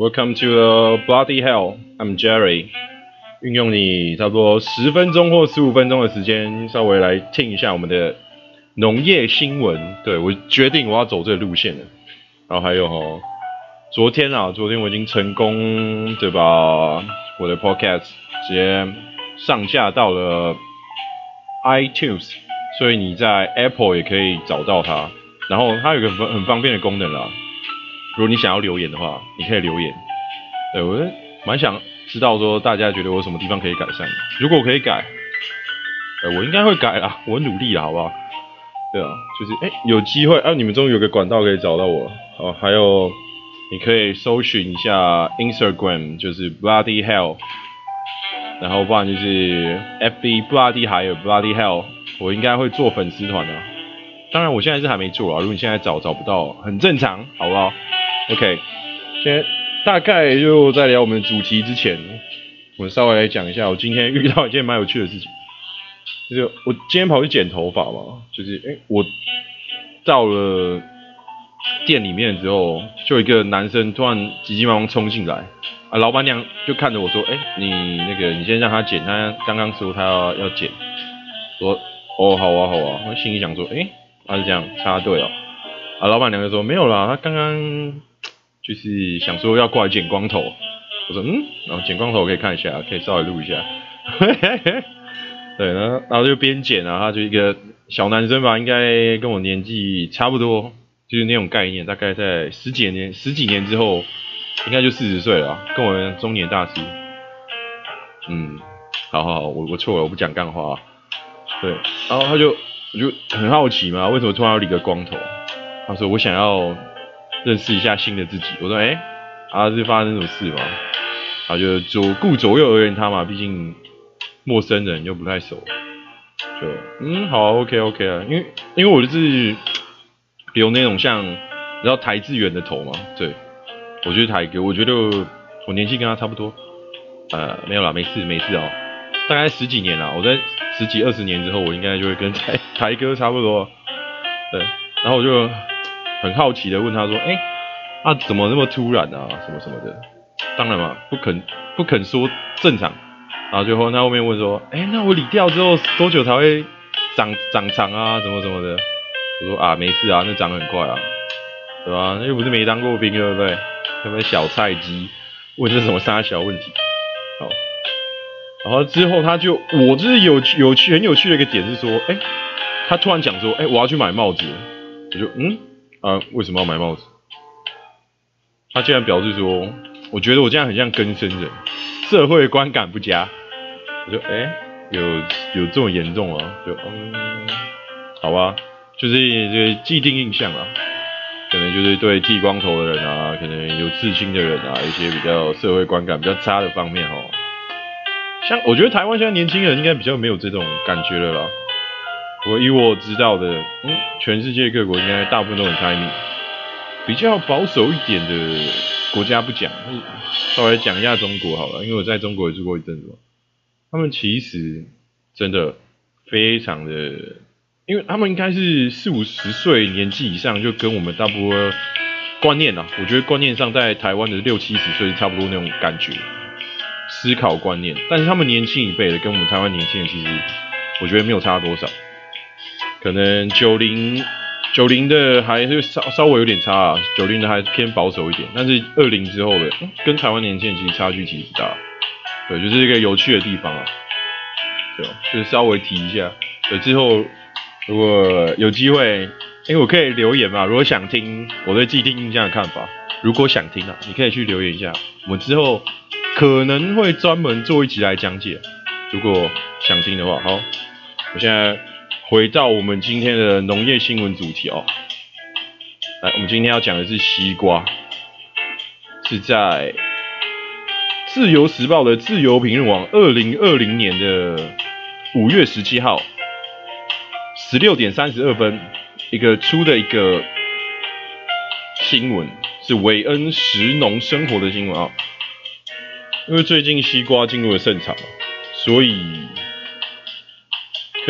Welcome to the bloody hell. I'm Jerry. 运用你差不多十分钟或十五分钟的时间，稍微来听一下我们的农业新闻。对我决定我要走这个路线了。然后还有哦，昨天啊，昨天我已经成功对吧？我的 podcast 直接上架到了 iTunes，所以你在 Apple 也可以找到它。然后它有个很很方便的功能啦，如果你想要留言的话，你可以留言。对我蛮想知道说大家觉得我什么地方可以改善，如果我可以改，呃，我应该会改啦，我努力了，好不好？对啊，就是哎，有机会啊，你们终于有个管道可以找到我。哦，还有你可以搜寻一下 Instagram，就是 Bloody Hell，然后不然就是 FB Bloody 还有 Bloody Hell，我应该会做粉丝团的。当然我现在是还没做啊，如果你现在找找不到，很正常，好不好？OK，先大概就在聊我们的主题之前，我稍微来讲一下我今天遇到一件蛮有趣的事情，就是我今天跑去剪头发嘛，就是哎我到了店里面之后，就一个男生突然急急忙忙冲进来，啊老板娘就看着我说，哎你那个你先让他剪，他刚刚说他要要剪，说哦好啊好啊，我心里想说，哎。他是这样插队哦，啊，老板娘就说没有啦，他刚刚就是想说要过来剪光头，我说嗯，然后剪光头我可以看一下，可以稍微录一下，对，然后然后就边剪啊，他就一个小男生吧，应该跟我年纪差不多，就是那种概念，大概在十几年十几年之后，应该就四十岁了，跟我中年大叔，嗯，好好好，我我错了，我不讲干话，对，然后他就。我就很好奇嘛，为什么突然要理个光头？他说我想要认识一下新的自己。我说哎，啊是发生什么事吗？他就左顾左右而言他嘛，毕竟陌生人又不太熟，就嗯好 OK OK 啊，因为因为我就是有那种像你知道台志远的头嘛，对，我觉得台哥，我觉得我年纪跟他差不多，呃没有啦，没事没事哦，大概十几年了，我在。十几二十年之后，我应该就会跟台台哥差不多，对。然后我就很好奇的问他说：“哎，啊怎么那么突然啊？什么什么的？”当然嘛，不肯不肯说正常。然后最后他后面问说：“哎，那我理掉之后多久才会长长长啊？什么什么的？”我说：“啊，没事啊，那长得很快啊，对吧？那又不是没当过兵，对不对？有没有小菜鸡问这什么沙小问题？”好。然后之后他就，我就是有有趣很有趣的一个点是说，哎，他突然讲说，哎，我要去买帽子，我就嗯啊，为什么要买帽子？他竟然表示说，我觉得我这样很像更生人，社会观感不佳。我就哎，有有这么严重啊？就嗯，好吧，就是这个既定印象啊，可能就是对剃光头的人啊，可能有刺青的人啊，一些比较社会观感比较差的方面哦。像我觉得台湾现在年轻人应该比较没有这种感觉了啦。我以我知道的，嗯，全世界各国应该大部分都很开明。比较保守一点的国家不讲，稍微讲一下中国好了，因为我在中国也住过一阵子。他们其实真的非常的，因为他们应该是四五十岁年纪以上，就跟我们大部分观念啊，我觉得观念上在台湾的六七十岁差不多那种感觉。思考观念，但是他们年轻一辈的跟我们台湾年轻人其实，我觉得没有差多少。可能九零九零的还是稍稍微有点差啊，九零的还偏保守一点，但是二零之后的跟台湾年轻人其实差距其实不大。对，就是一个有趣的地方啊。对，就是稍微提一下。对，之后如果有机会，因为我可以留言嘛，如果想听我对既定印象的看法，如果想听啊，你可以去留言一下，我们之后。可能会专门做一集来讲解，如果想听的话。好，我现在回到我们今天的农业新闻主题哦。来，我们今天要讲的是西瓜，是在自由时报的自由评论网二零二零年的五月十七号十六点三十二分一个出的一个新闻，是韦恩食农生活的新闻啊。因为最近西瓜进入了盛产，所以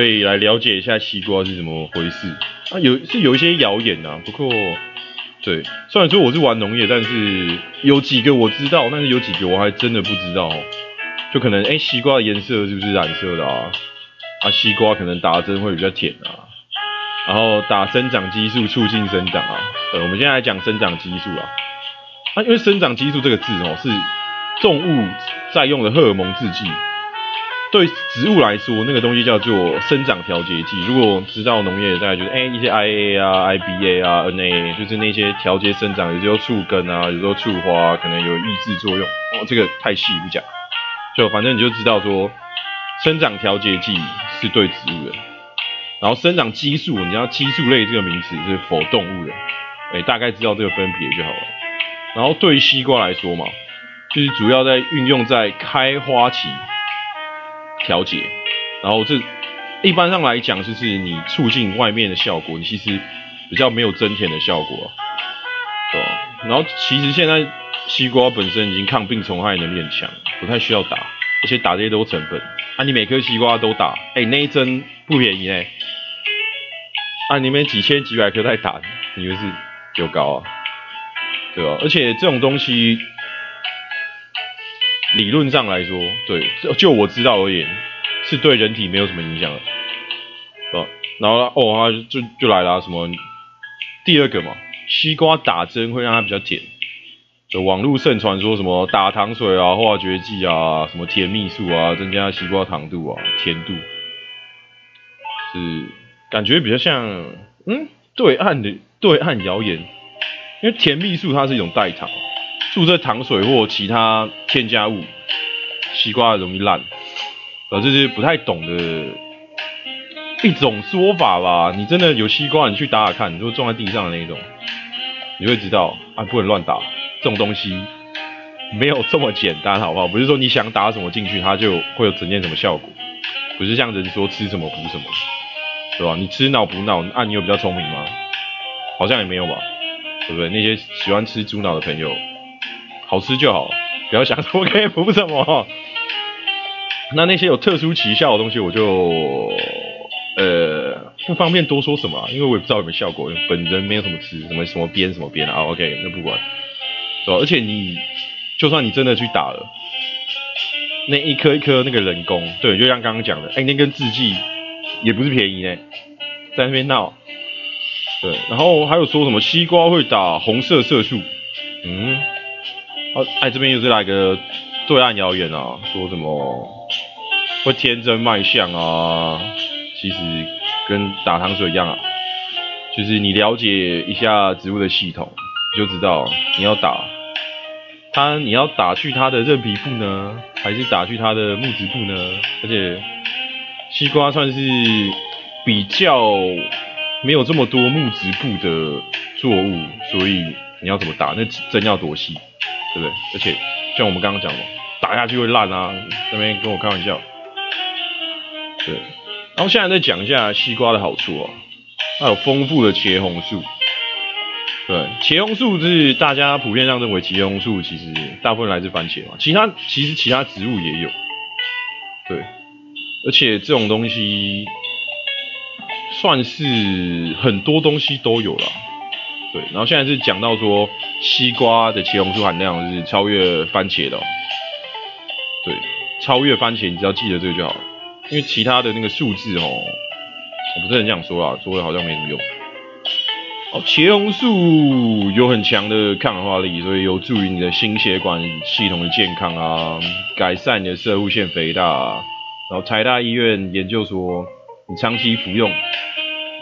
可以来了解一下西瓜是怎么回事啊？有是有一些谣言啊，不过对，虽然说我是玩农业，但是有几个我知道，但是有几个我还真的不知道。就可能哎，西瓜的颜色是不是染色的啊？啊，西瓜可能打针会比较甜啊。然后打生长激素促进生长啊。呃，我们现在来讲生长激素啊。啊，因为生长激素这个字哦，是动物在用的荷尔蒙制剂。对植物来说，那个东西叫做生长调节剂。如果知道农业，大概就是哎一些 IA 啊、IBA 啊、NA，就是那些调节生长，有时候促根啊，有时候促花，可能有抑制作用。哦，这个太细不讲，就反正你就知道说，生长调节剂是对植物的，然后生长激素，你要激素类这个名词是否动物的，哎，大概知道这个分别就好了。然后对西瓜来说嘛，就是主要在运用在开花期。调节，然后这一般上来讲，就是你促进外面的效果，你其实比较没有增甜的效果，对？然后其实现在西瓜本身已经抗病虫害能力很强，不太需要打，而且打这些都成本，啊，你每颗西瓜都打，哎，那一针不便宜哎，啊，你们几千几百颗在打，你以为是有高啊？对吧？而且这种东西。理论上来说，对，就我知道而言，是对人体没有什么影响的，哦，然后哦，他就就来了什么第二个嘛，西瓜打针会让它比较甜，就网络盛传说什么打糖水啊、化学剂啊、什么甜蜜素啊，增加西瓜糖度啊、甜度，是感觉比较像嗯对岸的对岸谣言，因为甜蜜素它是一种代糖。注射糖水或其他添加物，西瓜容易烂，呃，这是不太懂的一种说法吧？你真的有西瓜，你去打打看，如果撞在地上的那种，你会知道啊，不能乱打，这种东西没有这么简单，好不好？不是说你想打什么进去，它就会有整件什么效果，不是像人说吃什么补什么，对吧？你吃脑补脑，啊，你有比较聪明吗？好像也没有吧，对不对？那些喜欢吃猪脑的朋友。好吃就好，不要想说可以补什么。那那些有特殊奇效的东西，我就呃不方便多说什么，因为我也不知道有没有效果。本人没有什么吃什么什么边什么边啊。OK，那不管，是吧？而且你就算你真的去打了，那一颗一颗那个人工，对，就像刚刚讲的，哎，那根制剂也不是便宜呢，在那边闹。对，然后还有说什么西瓜会打红色色素，嗯。哦，哎，这边又是来个对岸谣言啊，说什么会天真卖相啊？其实跟打糖水一样啊，就是你了解一下植物的系统，你就知道你要打它，你要打去它的韧皮部呢，还是打去它的木质部呢？而且西瓜算是比较没有这么多木质部的作物，所以你要怎么打？那针要多细？对不对？而且像我们刚刚讲的，打下去会烂啊！那边跟我开玩笑。对，然后现在再讲一下西瓜的好处哦。它有丰富的茄红素。对，茄红素是大家普遍上认为茄红素其实大部分来自番茄嘛，其他其实其他植物也有。对，而且这种东西算是很多东西都有了。对，然后现在是讲到说西瓜的茄红素含量是超越番茄的，对，超越番茄，你只要记得这个就好了，因为其他的那个数字哦，我不是很想说啊，说了好像没什么用。哦，茄红素有很强的抗氧化力，所以有助于你的心血管系统的健康啊，改善你的射物腺肥大。然后台大医院研究说，你长期服用，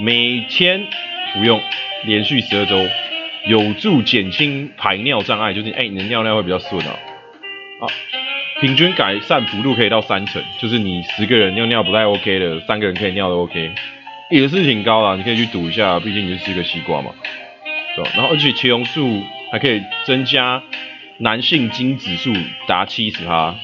每天服用。连续十二周，有助减轻排尿障碍，就是哎，你的尿尿会比较顺啊。啊，平均改善幅度可以到三成，就是你十个人尿尿不太 OK 的，三个人可以尿的 OK，也是挺高的，你可以去赌一下，毕竟你是吃个西瓜嘛。对，然后而且茄红素还可以增加男性精子数达七十趴，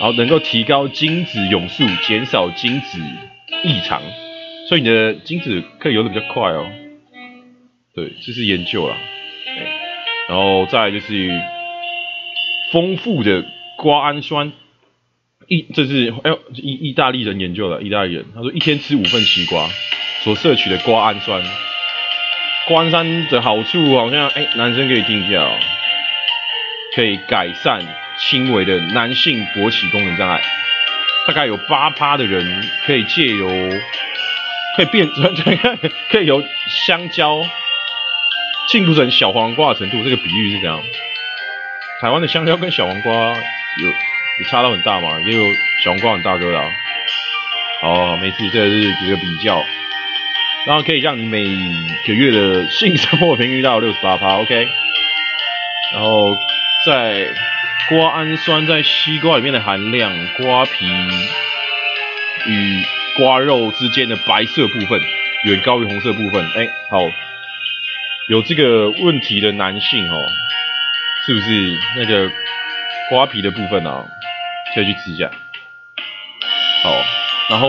然后能够提高精子涌速，减少精子异常，所以你的精子可以游得比较快哦。对，这是研究了，然后再就是丰富的瓜氨酸，意这是哎呦意意大利人研究的，意大利人。他说一天吃五份西瓜所摄取的瓜氨酸。瓜氨酸的好处好像，哎，男生可以听一下哦，可以改善轻微的男性勃起功能障碍，大概有八趴的人可以借由，可以变，可以由香蕉进步成小黄瓜的程度，这个比喻是这样。台湾的香蕉跟小黄瓜有有差到很大嘛？也有小黄瓜很大个的。哦，没事，这是一个比较，然后可以让你每个月的性生活频率到六十八趴，OK。然后在瓜氨酸在西瓜里面的含量，瓜皮与瓜肉之间的白色部分远高于红色部分。哎，好，有这个问题的男性哦。是不是那个瓜皮的部分啊？可以去吃一下。好，然后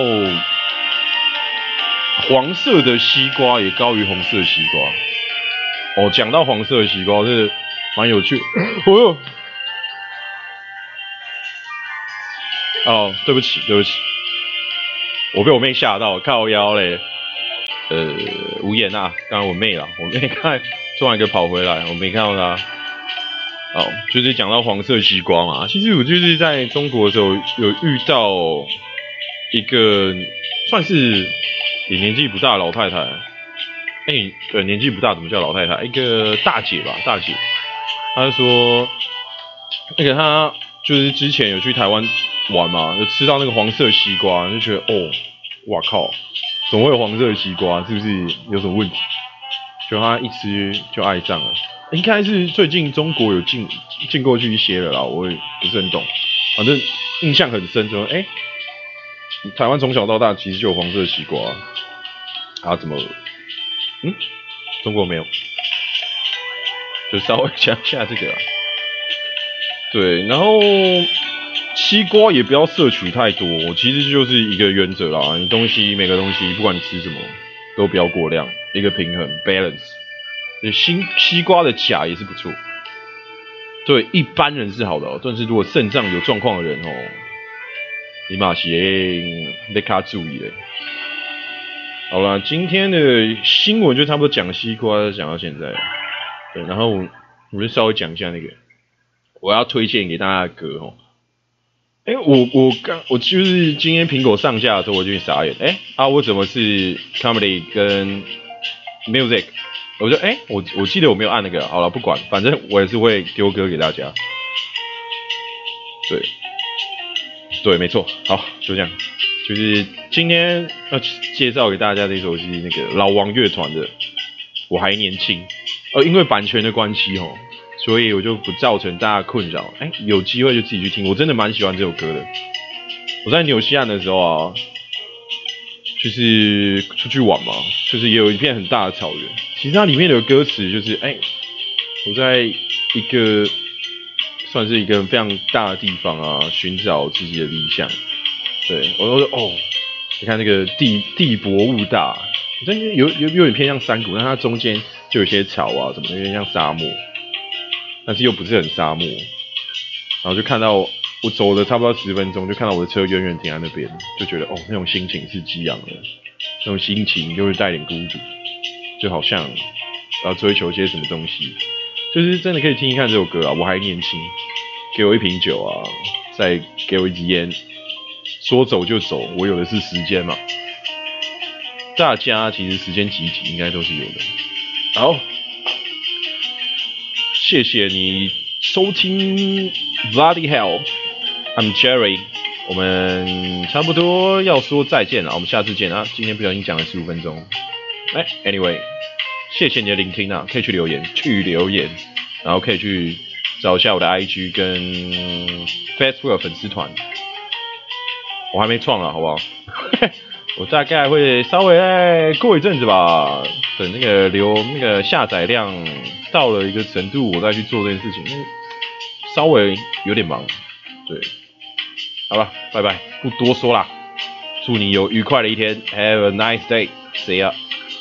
黄色的西瓜也高于红色西瓜。哦，讲到黄色的西瓜是蛮有趣。哦，哦，对不起，对不起，我被我妹吓到，靠腰嘞。呃，无言啊，刚刚我妹了，我妹看突然一个跑回来，我没看到她。哦，就是讲到黄色西瓜嘛，其实我就是在中国的时候有遇到一个算是也年纪不大的老太太，哎，对，年纪不大怎么叫老太太？一个大姐吧，大姐，她就说，那个她就是之前有去台湾玩嘛，就吃到那个黄色西瓜，就觉得哦，哇靠，总会有黄色的西瓜？是不是有什么问题？就他一吃就爱上了。应该是最近中国有进进过去一些了啦，我也不是很懂，反正印象很深，就哎，台湾从小到大其实就有黄色的西瓜，啊怎么，嗯，中国没有，就稍微讲一下这个，对，然后西瓜也不要摄取太多，其实就是一个原则啦，你东西每个东西不管你吃什么都不要过量，一个平衡 balance。西西瓜的钾也是不错，对一般人是好的哦，但是如果肾脏有状况的人哦，你马先得卡注意嘞。好了，今天的新闻就差不多讲西瓜讲到现在，对，然后我就稍微讲一下那个我要推荐给大家的歌哦。哎，我我刚我就是今天苹果上架的时候我就傻眼，哎啊我怎么是 comedy 跟 music？我就哎，我我记得我没有按那个，好了，不管，反正我也是会丢歌给大家。对，对，没错，好，就这样。就是今天要介绍给大家这首是那个老王乐团的《我还年轻》，呃，因为版权的关系哦，所以我就不造成大家困扰。哎，有机会就自己去听，我真的蛮喜欢这首歌的。我在纽西兰的时候啊。就是出去玩嘛，就是也有一片很大的草原。其实它里面的歌词就是，哎，我在一个算是一个非常大的地方啊，寻找自己的理想。对我说，哦，你看那个地地薄物大，真有有有点偏向山谷，但它中间就有些草啊什么，有点像沙漠，但是又不是很沙漠。然后就看到。我走了差不多十分钟，就看到我的车远远停在那边，就觉得哦，那种心情是激昂的，那种心情又是带点孤独，就好像要追求些什么东西，就是真的可以听一看这首歌啊！我还年轻，给我一瓶酒啊，再给我一支烟，说走就走，我有的是时间嘛。大家其实时间挤挤应该都是有的。好，谢谢你收听 Bloody Hell。I'm Jerry，我们差不多要说再见了，我们下次见啊！今天不小心讲了十五分钟，哎，Anyway，谢谢你的聆听啊，可以去留言，去留言，然后可以去找一下我的 IG 跟 Facebook 粉丝团，我还没创啊，好不好？我大概会稍微过一阵子吧，等那个留那个下载量到了一个程度，我再去做这件事情，因为稍微有点忙，对。好了，拜拜，不多说啦，祝你有愉快的一天，Have a nice day，See ya。